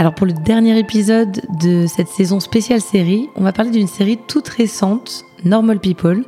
Alors pour le dernier épisode de cette saison spéciale série, on va parler d'une série toute récente, Normal People.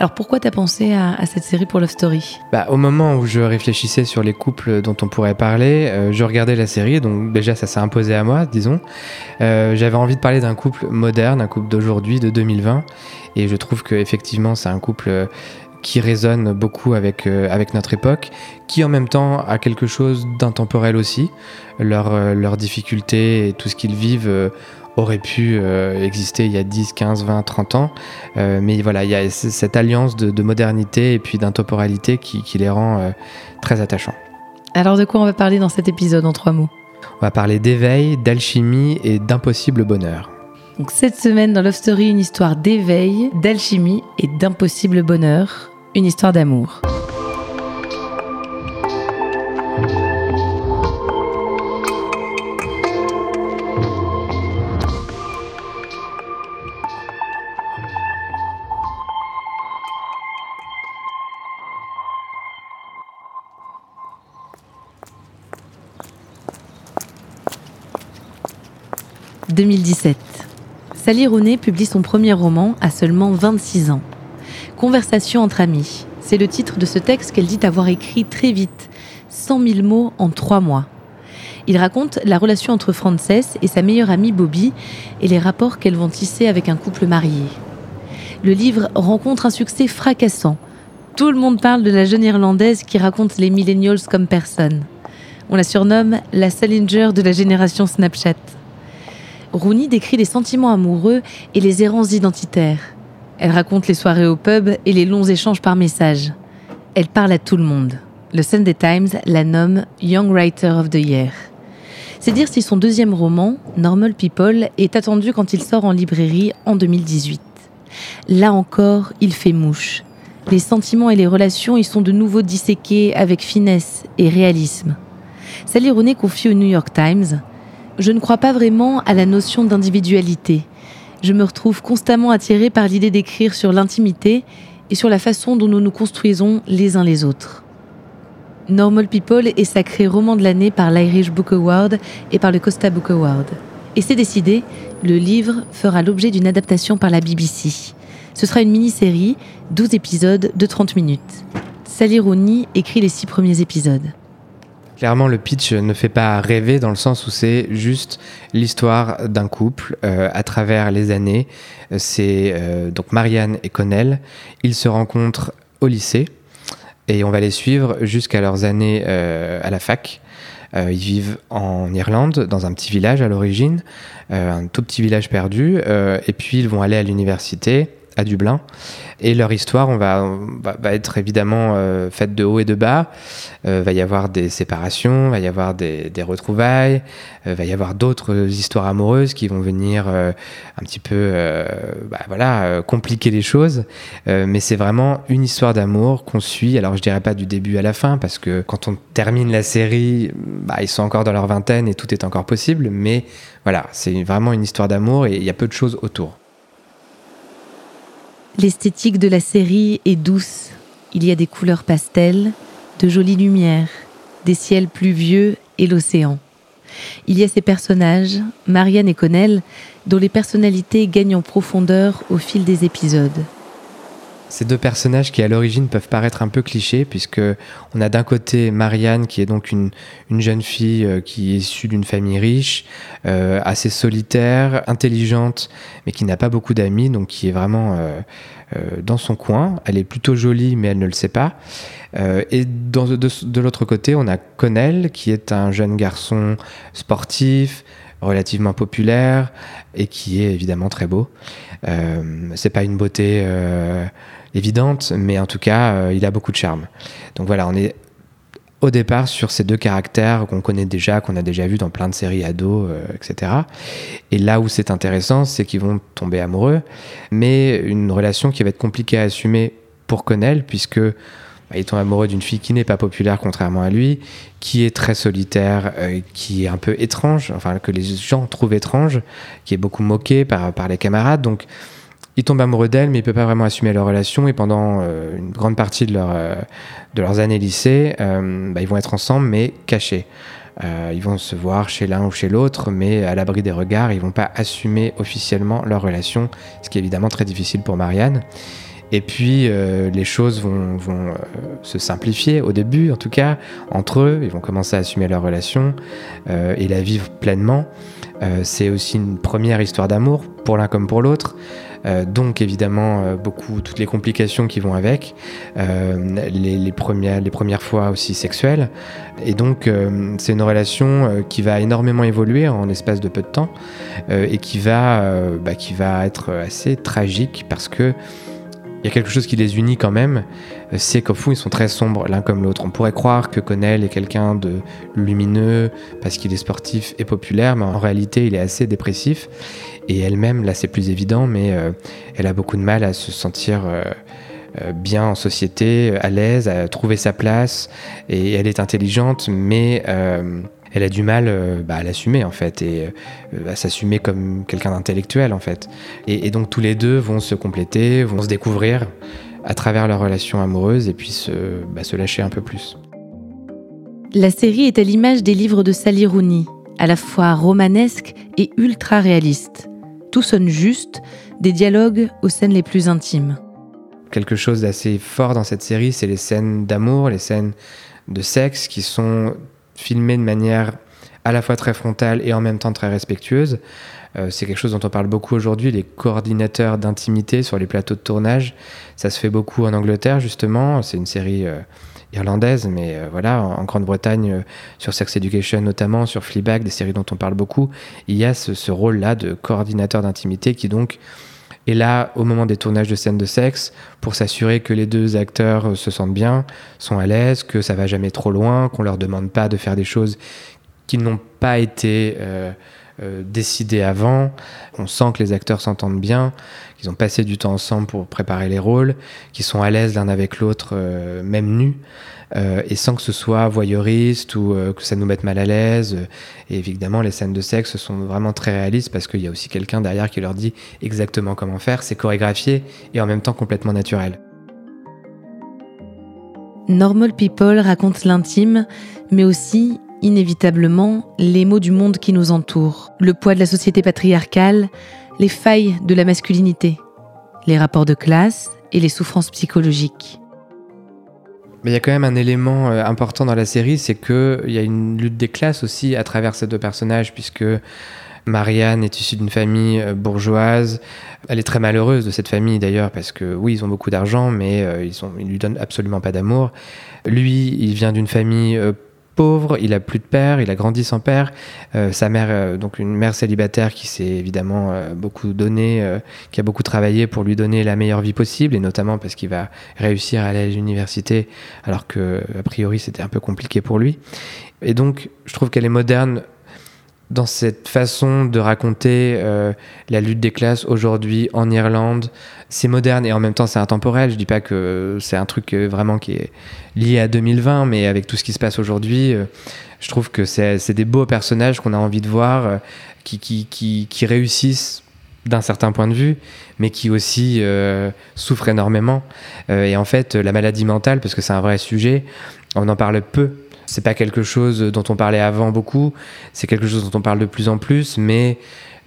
Alors pourquoi t'as pensé à, cette série pour Love Story? Bah, Au moment où je réfléchissais sur les couples dont on pourrait parler, euh, je regardais la série, donc déjà ça s'est imposé à moi, disons. Euh, j'avais envie de parler d'un couple moderne, un couple d'aujourd'hui, de 2020, et je trouve qu'effectivement c'est un couple qui résonne beaucoup avec, euh, avec notre époque, qui en même temps a quelque chose d'intemporel aussi. Leurs leur difficultés et tout ce qu'ils vivent euh, aurait pu euh, exister il y a 10, 15, 20, 30 ans. mais voilà, il y a cette alliance de, modernité et puis d'intemporalité qui, qui, les rend très attachants. Alors de quoi on va parler dans cet épisode en trois mots? On va parler d'éveil, d'alchimie et d'impossible bonheur. Donc cette semaine dans Love Story, une histoire d'éveil, d'alchimie et d'impossible bonheur une histoire d'amour. « 2017. Sally Rooney publie son premier roman à seulement 26 ans. Conversation entre amis. C'est le titre de ce texte qu'elle dit avoir écrit très vite, 100 000 mots en trois mois. Il raconte la relation entre Frances et sa meilleure amie Bobby et les rapports qu'elles vont tisser avec un couple marié. Le livre rencontre un succès fracassant. Tout le monde parle de la jeune Irlandaise qui raconte les millennials comme personne. On la surnomme la Salinger de la génération Snapchat. Rooney décrit les sentiments amoureux et les errances identitaires. Elle raconte les soirées au pub et les longs échanges par message. Elle parle à tout le monde. Le Sunday Times la nomme Young Writer of the Year. C'est dire si son deuxième roman, Normal People, est attendu quand il sort en librairie en 2018. Là encore, il fait mouche. Les sentiments et les relations y sont de nouveau disséqués avec finesse et réalisme. Sally Rooney confie au New York Times Je ne crois pas vraiment à la notion d'individualité je me retrouve constamment attirée par l'idée d'écrire sur l'intimité et sur la façon dont nous nous construisons les uns les autres. Normal People est sacré roman de l'année par l'Irish Book Award et par le Costa Book Award. Et c'est décidé, le livre fera l'objet d'une adaptation par la BBC. Ce sera une mini-série, 12 épisodes de 30 minutes. Sally Rooney écrit les six premiers épisodes. Clairement, le pitch ne fait pas rêver dans le sens où c'est juste l'histoire d'un couple euh, à travers les années. C'est euh, donc Marianne et Connell. Ils se rencontrent au lycée et on va les suivre jusqu'à leurs années euh, à la fac. ils vivent en Irlande, dans un petit village à l'origine, un tout petit village perdu, et puis ils vont aller à l'université à Dublin. Et leur histoire, on va, être évidemment euh, faite de haut et de bas. Euh, va y avoir des séparations, va y avoir des, des retrouvailles, euh, va y avoir d'autres histoires amoureuses qui vont venir euh, un petit peu, euh, bah, voilà, compliquer les choses. mais c'est vraiment une histoire d'amour qu'on suit. Alors je dirais pas du début à la fin parce que quand on termine la série, bah, ils sont encore dans leur vingtaine et tout est encore possible. Mais voilà, c'est vraiment une histoire d'amour et il y a peu de choses autour. L'esthétique de la série est douce. Il y a des couleurs pastel, de jolies lumières, des ciels pluvieux et l'océan. Il y a ces personnages, Marianne et Connell, dont les personnalités gagnent en profondeur au fil des épisodes. Ces deux personnages qui à l'origine peuvent paraître un peu clichés puisque on a d'un côté Marianne qui est donc une, jeune fille euh, qui est issue d'une famille riche, euh, assez solitaire, intelligente, mais qui n'a pas beaucoup d'amis, donc qui est vraiment euh, dans son coin. Elle est plutôt jolie, mais elle ne le sait pas. et de, de l'autre côté, on a Connell qui est un jeune garçon sportif, relativement populaire et qui est évidemment très beau. Euh, c'est pas une beauté évidente, mais en tout cas, euh, il a beaucoup de charme. Donc voilà, on est au départ sur ces deux caractères qu'on connaît déjà, qu'on a déjà vu dans plein de séries ados, euh, etc. Et là où c'est intéressant, c'est qu'ils vont tomber amoureux, mais une relation qui va être compliquée à assumer pour Connell, puisque bah, il tombe amoureux d'une fille qui n'est pas populaire contrairement à lui, qui est très solitaire, euh, qui est un peu étrange, enfin que les gens trouvent étrange, qui est beaucoup moqué par, par les camarades. Donc il tombe amoureux d'elle, mais il peut pas vraiment assumer leur relation. Et pendant euh, une grande partie de, leur, euh, de leurs années lycée, bah, ils vont être ensemble, mais cachés. ils vont se voir chez l'un ou chez l'autre, mais à l'abri des regards. Ils vont pas assumer officiellement leur relation, ce qui est évidemment très difficile pour Marianne. Et puis les choses vont, vont se simplifier au début, en tout cas entre eux. Ils vont commencer à assumer leur relation et la vivre pleinement. c'est aussi une première histoire d'amour pour l'un comme pour l'autre. Euh, donc évidemment euh, beaucoup toutes les complications qui vont avec, euh, les, premières, les premières fois aussi sexuelles. Et donc c'est une relation qui va énormément évoluer en espace de peu de temps et qui va, bah, qui va être assez tragique parce que il y a quelque chose qui les unit quand même, c'est qu'au fond ils sont très sombres l'un comme l'autre. On pourrait croire que Connell est quelqu'un de lumineux parce qu'il est sportif et populaire, mais en réalité il est assez dépressif. Et elle-même, là c'est plus évident, mais euh, elle a beaucoup de mal à se sentir euh, euh, bien en société, à l'aise, à trouver sa place. Et elle est intelligente, mais elle a du mal bah, à l'assumer en fait et à s'assumer comme quelqu'un d'intellectuel en fait. Et, donc tous les deux vont se compléter, vont se découvrir à travers leur relation amoureuse et puis se, bah, se lâcher un peu plus. La série est à l'image des livres de Sally Rooney, à la fois romanesque et ultra réaliste tout sonne juste, des dialogues aux scènes les plus intimes. Quelque chose d'assez fort dans cette série, c'est les scènes d'amour, les scènes de sexe qui sont filmées de manière à la fois très frontale et en même temps très respectueuse. Euh, c'est quelque chose dont on parle beaucoup aujourd'hui, les coordinateurs d'intimité sur les plateaux de tournage. Ça se fait beaucoup en Angleterre, justement. C'est une série euh, irlandaise, mais euh, voilà, en, Grande-Bretagne, sur Sex Education notamment, sur Fleabag, des séries dont on parle beaucoup, il y a ce, rôle-là de coordinateur d'intimité qui donc est là au moment des tournages de scènes de sexe pour s'assurer que les deux acteurs euh, se sentent bien, sont à l'aise, que ça va jamais trop loin, qu'on leur demande pas de faire des choses qui n'ont pas été décidées avant. On sent que les acteurs s'entendent bien, qu'ils ont passé du temps ensemble pour préparer les rôles, qu'ils sont à l'aise l'un avec l'autre, euh, même nus, euh, et sans que ce soit voyeuriste ou euh, que ça nous mette mal à l'aise. Et évidemment, les scènes de sexe sont vraiment très réalistes parce qu'il y a aussi quelqu'un derrière qui leur dit exactement comment faire. C'est chorégraphié et en même temps complètement naturel. Normal People raconte l'intime, mais aussi inévitablement les mots du monde qui nous entoure, le poids de la société patriarcale, les failles de la masculinité, les rapports de classe et les souffrances psychologiques. Mais il y a quand même un élément euh, important dans la série, c'est qu'il y a une lutte des classes aussi à travers ces deux personnages, puisque Marianne est issue d'une famille euh, bourgeoise. Elle est très malheureuse de cette famille d'ailleurs, parce que oui, ils ont beaucoup d'argent, mais euh, ils, ne lui donnent absolument pas d'amour. Lui, il vient d'une famille pauvre, il a plus de père, il a grandi sans père. Euh, sa mère, euh, donc une mère célibataire qui s'est évidemment euh, beaucoup donné, qui a beaucoup travaillé pour lui donner la meilleure vie possible, et notamment parce qu'il va réussir à aller à l'université, alors que a priori c'était un peu compliqué pour lui. Et donc, je trouve qu'elle est moderne dans cette façon de raconter euh, la lutte des classes aujourd'hui en Irlande. C'est moderne et en même temps c'est intemporel. Je dis pas que c'est un truc euh, vraiment qui est lié à 2020, mais avec tout ce qui se passe aujourd'hui, euh, je trouve que c'est des beaux personnages qu'on a envie de voir, qui, réussissent d'un certain point de vue, mais qui aussi souffrent énormément. Et en fait, la maladie mentale, parce que c'est un vrai sujet, on en parle peu. C'est pas quelque chose dont on parlait avant beaucoup, c'est quelque chose dont on parle de plus en plus, mais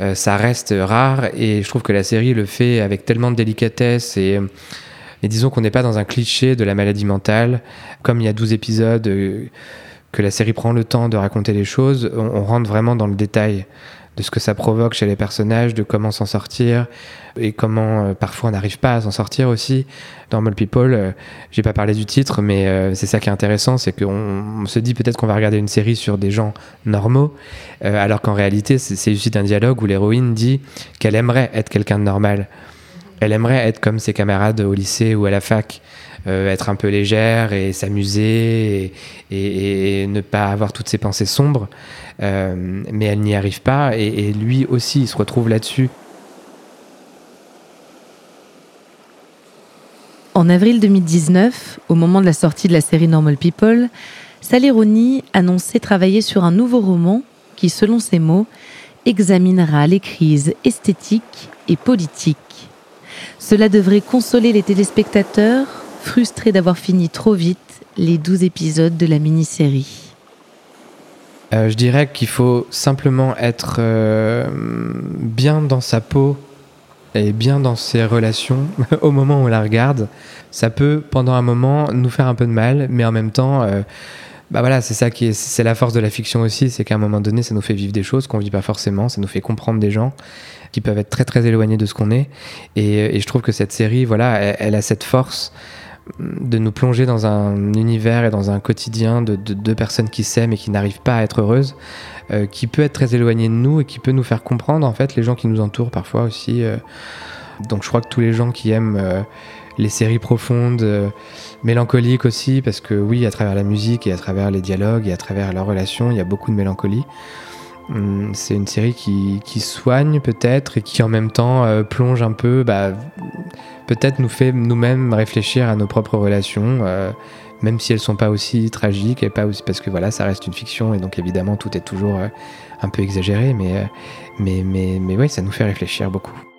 euh, ça reste rare et je trouve que la série le fait avec tellement de délicatesse et, disons qu'on n'est pas dans un cliché de la maladie mentale. Comme il y a 12 épisodes, que la série prend le temps de raconter les choses, on rentre vraiment dans le détail de ce que ça provoque chez les personnages, de comment s'en sortir et comment euh, parfois on n'arrive pas à s'en sortir aussi. Normal People, euh, j'ai pas parlé du titre, mais euh, c'est ça qui est intéressant, c'est qu'on se dit peut-être qu'on va regarder une série sur des gens normaux, alors qu'en réalité c'est issu d'un dialogue où l'héroïne dit qu'elle aimerait être quelqu'un de normal. Elle aimerait être comme ses camarades au lycée ou à la fac. Être un peu légère et s'amuser et, et, ne pas avoir toutes ses pensées sombres. Euh, mais elle n'y arrive pas et, lui aussi il se retrouve là-dessus. En avril 2019, au moment de la sortie de la série Normal People, Sally Rooney annonçait travailler sur un nouveau roman qui, selon ses mots, examinera les crises esthétiques et politiques. Cela devrait consoler les téléspectateurs frustrés d'avoir fini trop vite les douze épisodes de la mini-série. Euh, je dirais qu'il faut simplement être euh, bien dans sa peau et bien dans ses relations au moment où on la regarde. Ça peut, pendant un moment, nous faire un peu de mal, mais en même temps, euh, bah voilà, c'est ça qui est, c'est la force de la fiction aussi, c'est qu'à un moment donné, ça nous fait vivre des choses qu'on vit pas forcément, ça nous fait comprendre des gens qui peuvent être très très éloignés de ce qu'on est. Et, je trouve que cette série, voilà, elle a cette force de nous plonger dans un univers et dans un quotidien de deux personnes qui s'aiment et qui n'arrivent pas à être heureuses, euh, qui peut être très éloigné de nous et qui peut nous faire comprendre en fait les gens qui nous entourent parfois aussi. Euh. Donc je crois que tous les gens qui aiment euh, les séries profondes, mélancoliques aussi, parce que oui, à travers la musique et à travers les dialogues et à travers leurs relations, il y a beaucoup de mélancolie. Hum, c'est une série qui, soigne peut-être et qui en même temps plonge un peu bah, peut-être nous fait nous-mêmes réfléchir à nos propres relations, euh, même si elles sont pas aussi tragiques et pas aussi parce que voilà, ça reste une fiction et donc évidemment tout est toujours euh, un peu exagéré, mais, euh, mais, mais, mais oui, ça nous fait réfléchir beaucoup.